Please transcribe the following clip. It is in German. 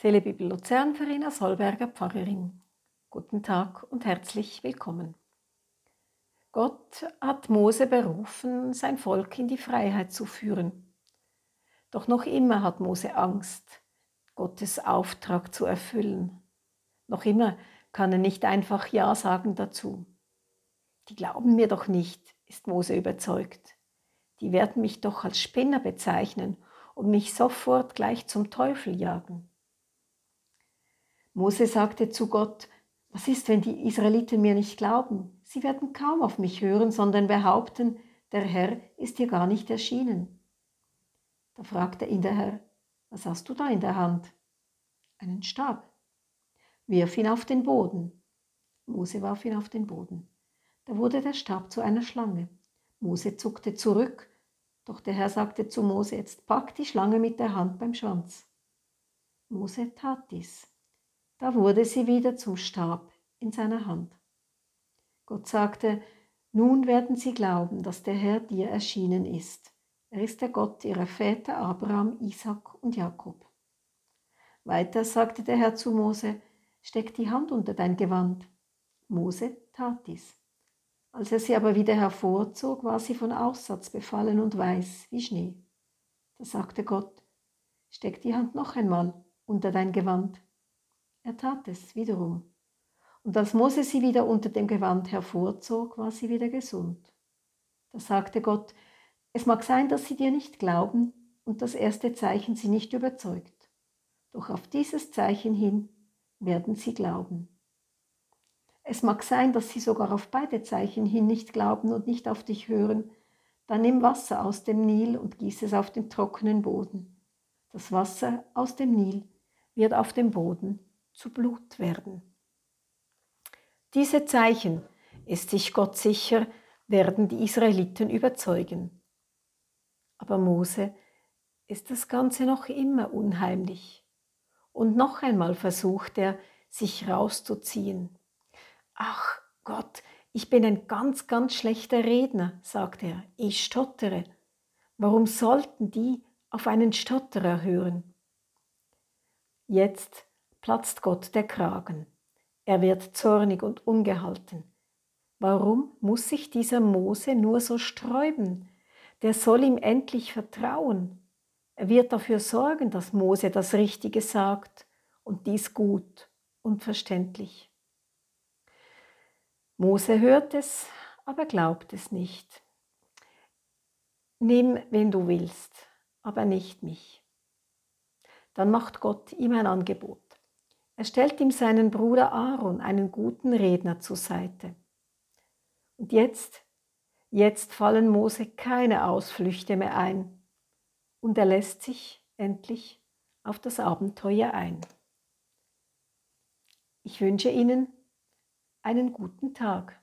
Telebibel Luzern, Verena Solberger, Pfarrerin. Guten Tag und herzlich willkommen. Gott hat Mose berufen, sein Volk in die Freiheit zu führen. Doch noch immer hat Mose Angst, Gottes Auftrag zu erfüllen. Noch immer kann er nicht einfach Ja sagen dazu. Die glauben mir doch nicht, ist Mose überzeugt. Die werden mich doch als Spinner bezeichnen und mich sofort gleich zum Teufel jagen. Mose sagte zu Gott, was ist, wenn die Israeliten mir nicht glauben? Sie werden kaum auf mich hören, sondern behaupten, der Herr ist dir gar nicht erschienen. Da fragte ihn der Herr, was hast du da in der Hand? Einen Stab. Wirf ihn auf den Boden. Mose warf ihn auf den Boden. Da wurde der Stab zu einer Schlange. Mose zuckte zurück, doch der Herr sagte zu Mose, jetzt pack die Schlange mit der Hand beim Schwanz. Mose tat dies. Da wurde sie wieder zum Stab in seiner Hand. Gott sagte, nun werden sie glauben, dass der Herr dir erschienen ist. Er ist der Gott ihrer Väter Abraham, Isaac und Jakob. Weiter sagte der Herr zu Mose, steck die Hand unter dein Gewand. Mose tat dies. Als er sie aber wieder hervorzog, war sie von Aussatz befallen und weiß wie Schnee. Da sagte Gott, steck die Hand noch einmal unter dein Gewand. Er tat es wiederum. Und als Mose sie wieder unter dem Gewand hervorzog, war sie wieder gesund. Da sagte Gott, es mag sein, dass sie dir nicht glauben und das erste Zeichen sie nicht überzeugt. Doch auf dieses Zeichen hin werden sie glauben. Es mag sein, dass sie sogar auf beide Zeichen hin nicht glauben und nicht auf dich hören. Dann nimm Wasser aus dem Nil und gieß es auf den trockenen Boden. Das Wasser aus dem Nil wird auf dem Boden zu Blut werden. Diese Zeichen, ist sich Gott sicher, werden die Israeliten überzeugen. Aber Mose ist das Ganze noch immer unheimlich. Und noch einmal versucht er, sich rauszuziehen. Ach Gott, ich bin ein ganz, ganz schlechter Redner, sagt er. Ich stottere. Warum sollten die auf einen Stotterer hören? Jetzt platzt Gott der Kragen. Er wird zornig und ungehalten. Warum muss sich dieser Mose nur so sträuben? Der soll ihm endlich vertrauen. Er wird dafür sorgen, dass Mose das Richtige sagt und dies gut und verständlich. Mose hört es, aber glaubt es nicht. Nimm, wen du willst, aber nicht mich. Dann macht Gott ihm ein Angebot. Er stellt ihm seinen Bruder Aaron, einen guten Redner, zur Seite. Und jetzt, jetzt fallen Mose keine Ausflüchte mehr ein und er lässt sich endlich auf das Abenteuer ein. Ich wünsche Ihnen einen guten Tag.